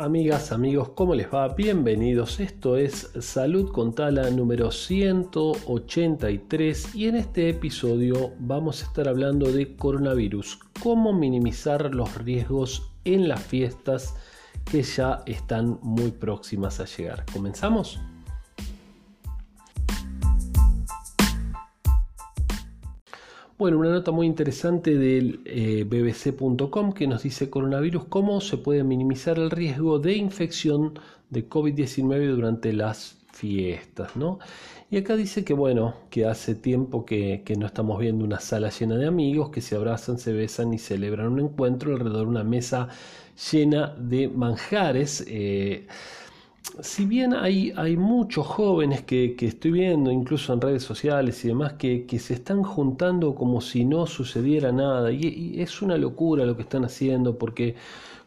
Amigas, amigos, ¿cómo les va? Bienvenidos. Esto es Salud con Tala número 183 y en este episodio vamos a estar hablando de coronavirus, cómo minimizar los riesgos en las fiestas que ya están muy próximas a llegar. ¿Comenzamos? Bueno, una nota muy interesante del eh, bbc.com que nos dice coronavirus, cómo se puede minimizar el riesgo de infección de COVID-19 durante las fiestas, ¿no? Y acá dice que bueno, que hace tiempo que, no estamos viendo una sala llena de amigos que se abrazan, se besan y celebran un encuentro alrededor de una mesa llena de manjares. Eh, si bien hay, hay muchos jóvenes que, estoy viendo, incluso en redes sociales y demás, que, se están juntando como si no sucediera nada, y, es una locura lo que están haciendo, porque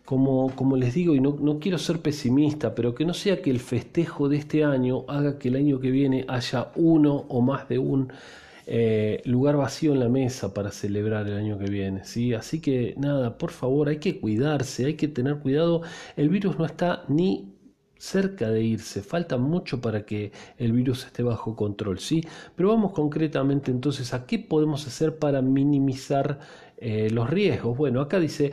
como, como les digo, y no, no, quiero ser pesimista, pero que no sea que el festejo de este año haga que el año que viene haya uno o más de un eh, lugar vacío en la mesa para celebrar el año que viene. ¿sí? Así que nada, por favor, hay que cuidarse, hay que tener cuidado. El virus no está ni cerca de irse, falta mucho para que el virus esté bajo control, ¿sí? Pero vamos concretamente entonces a qué podemos hacer para minimizar eh, los riesgos. Bueno, acá dice,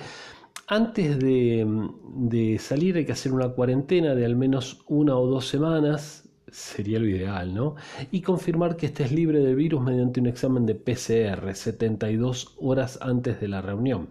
antes de, de salir hay que hacer una cuarentena de al menos una o dos semanas, sería lo ideal, ¿no? Y confirmar que estés libre del virus mediante un examen de PCR 72 horas antes de la reunión.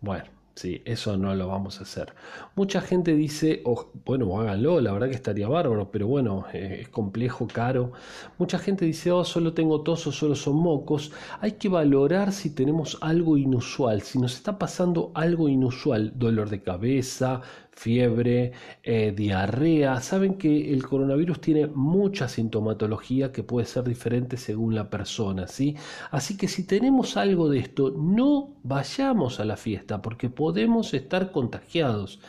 Bueno, Sí, eso no lo vamos a hacer. Mucha gente dice, oh, bueno, háganlo, la verdad que estaría bárbaro, pero bueno, eh, es complejo, caro. Mucha gente dice, oh, solo tengo tos o solo son mocos. Hay que valorar si tenemos algo inusual, si nos está pasando algo inusual, dolor de cabeza, fiebre, eh, diarrea. Saben que el coronavirus tiene mucha sintomatología que puede ser diferente según la persona, ¿sí? Así que si tenemos algo de esto, no vayamos a la fiesta porque podemos estar contagiados.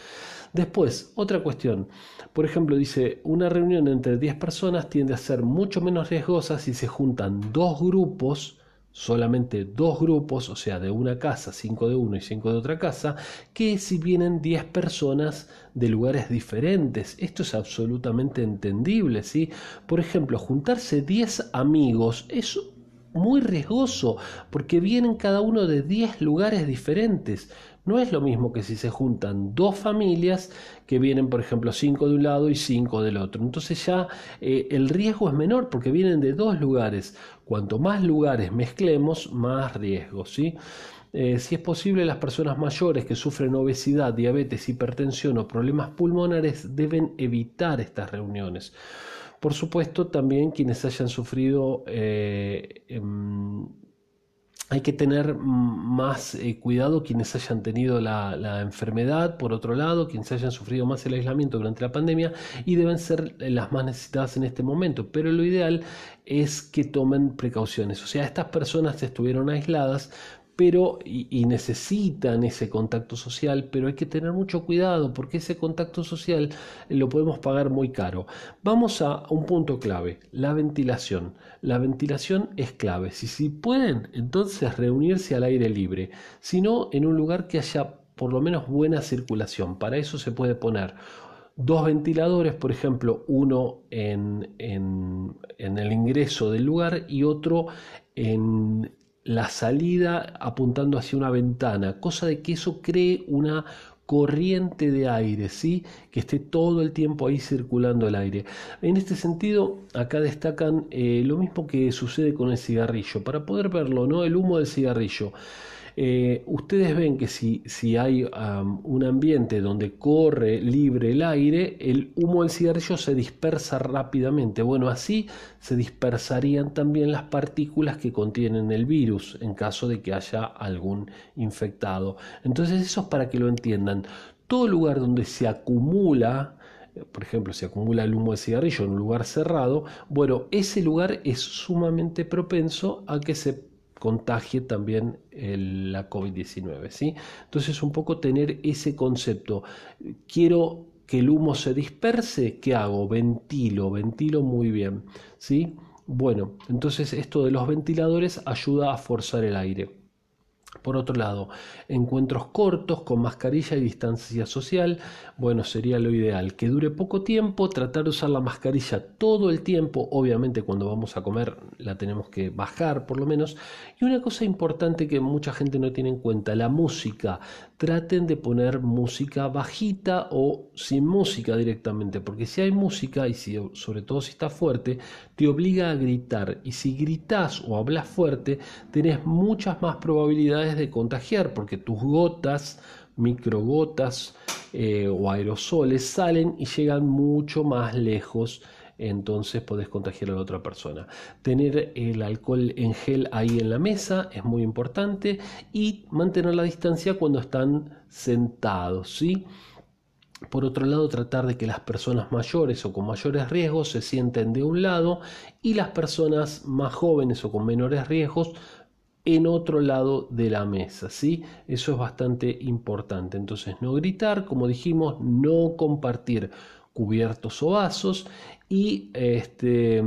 Después, otra cuestión. Por ejemplo, dice, una reunión entre 10 personas tiende a ser mucho menos riesgosa si se juntan dos grupos solamente dos grupos, o sea, de una casa, cinco de uno y cinco de otra casa, que si vienen diez personas de lugares diferentes. Esto es absolutamente entendible, ¿sí? Por ejemplo, juntarse diez amigos es muy riesgoso porque vienen cada uno de diez lugares diferentes. No es lo mismo que si se juntan dos familias que vienen, por ejemplo, cinco de un lado y cinco del otro. Entonces ya eh, el riesgo es menor porque vienen de dos lugares. Cuanto más lugares mezclemos, más riesgo. ¿sí? Eh, si es posible, las personas mayores que sufren obesidad, diabetes, hipertensión o problemas pulmonares deben evitar estas reuniones. Por supuesto, también quienes hayan sufrido eh, em, hay que tener más eh, cuidado quienes hayan tenido la, enfermedad, por otro lado, quienes hayan sufrido más el aislamiento durante la pandemia y deben ser las más necesitadas en este momento. Pero lo ideal es que tomen precauciones. O sea, estas personas estuvieron aisladas, pero y, necesitan ese contacto social, pero hay que tener mucho cuidado porque ese contacto social lo podemos pagar muy caro. Vamos a un punto clave, la ventilación. La ventilación es clave. Si, si pueden, entonces reunirse al aire libre, si no, en un lugar que haya por lo menos buena circulación. Para eso se puede poner dos ventiladores, por ejemplo, uno en, en, en, el ingreso del lugar y otro en la salida apuntando hacia una ventana, cosa de que eso cree una corriente de aire, ¿sí? que esté todo el tiempo ahí circulando el aire. En este sentido, acá destacan eh, lo mismo que sucede con el cigarrillo, para poder verlo, ¿no? el humo del cigarrillo. Eh, ustedes ven que si, si hay un ambiente donde corre libre el aire, el humo del cigarrillo se dispersa rápidamente. Bueno, así se dispersarían también las partículas que contienen el virus en caso de que haya algún infectado. Entonces eso es para que lo entiendan. Todo lugar donde se acumula por ejemplo, se acumula el humo de cigarrillo en un lugar cerrado, bueno, ese lugar es sumamente propenso a que se contagie también la COVID-19. ¿sí? Entonces, un poco tener ese concepto. Quiero que el humo se disperse, ¿qué hago? Ventilo, ventilo muy bien. ¿sí? Bueno, entonces esto de los ventiladores ayuda a forzar el aire. Por otro lado, encuentros cortos con mascarilla y distancia social, bueno, sería lo ideal. Que dure poco tiempo, tratar de usar la mascarilla todo el tiempo, obviamente cuando vamos a comer la tenemos que bajar por lo menos. Y una cosa importante que mucha gente no tiene en cuenta, la música. Traten de poner música bajita o sin música directamente, porque si hay música y si, sobre todo si está fuerte, te obliga a gritar. Y si gritas o hablas fuerte, tenés muchas más probabilidades de contagiar porque tus gotas, microgotas eh, o aerosoles salen y llegan mucho más lejos entonces podés contagiar a la otra persona. Tener el alcohol en gel ahí en la mesa es muy importante y mantener la distancia cuando están sentados, ¿sí? Por otro lado, tratar de que las personas mayores o con mayores riesgos se sienten de un lado y las personas más jóvenes o con menores riesgos en otro lado de la mesa, ¿sí? Eso es bastante importante. Entonces, no gritar, como dijimos, no compartir cubiertos o vasos y este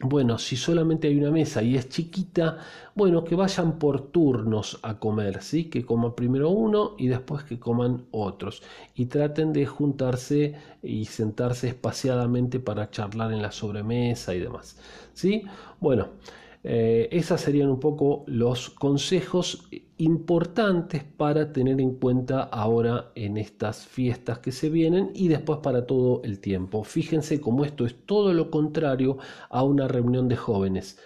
bueno, si solamente hay una mesa y es chiquita, bueno, que vayan por turnos a comer, ¿sí? Que coma primero uno y después que coman otros. Y traten de juntarse y sentarse espaciadamente para charlar en la sobremesa y demás, ¿sí? Bueno, eh, esos serían un poco los consejos importantes para tener en cuenta ahora en estas fiestas que se vienen y después para todo el tiempo. Fíjense cómo esto es todo lo contrario a una reunión de jóvenes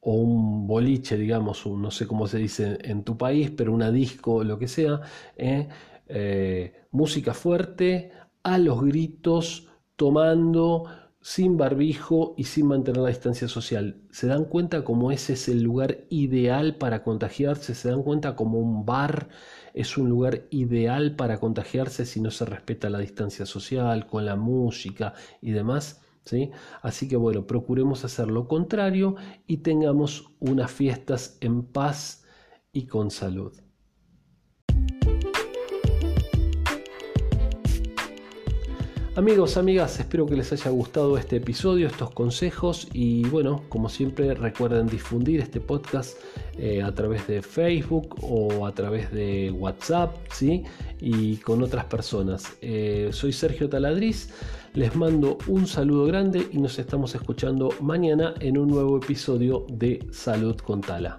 o un boliche, digamos, no sé cómo se dice en tu país, pero una disco, lo que sea, ¿eh? Eh, música fuerte, a los gritos, tomando, sin barbijo y sin mantener la distancia social. ¿Se dan cuenta cómo ese es el lugar ideal para contagiarse? ¿Se dan cuenta cómo un bar es un lugar ideal para contagiarse si no se respeta la distancia social, con la música y demás? ¿Sí? Así que bueno, procuremos hacer lo contrario y tengamos unas fiestas en paz y con salud. Amigos, amigas, espero que les haya gustado este episodio, estos consejos y bueno, como siempre recuerden difundir este podcast eh, a través de Facebook o a través de WhatsApp, ¿sí? Y con otras personas. Eh, soy Sergio Taladriz, les mando un saludo grande y nos estamos escuchando mañana en un nuevo episodio de Salud con Tala.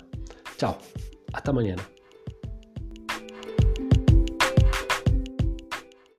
Chao, hasta mañana.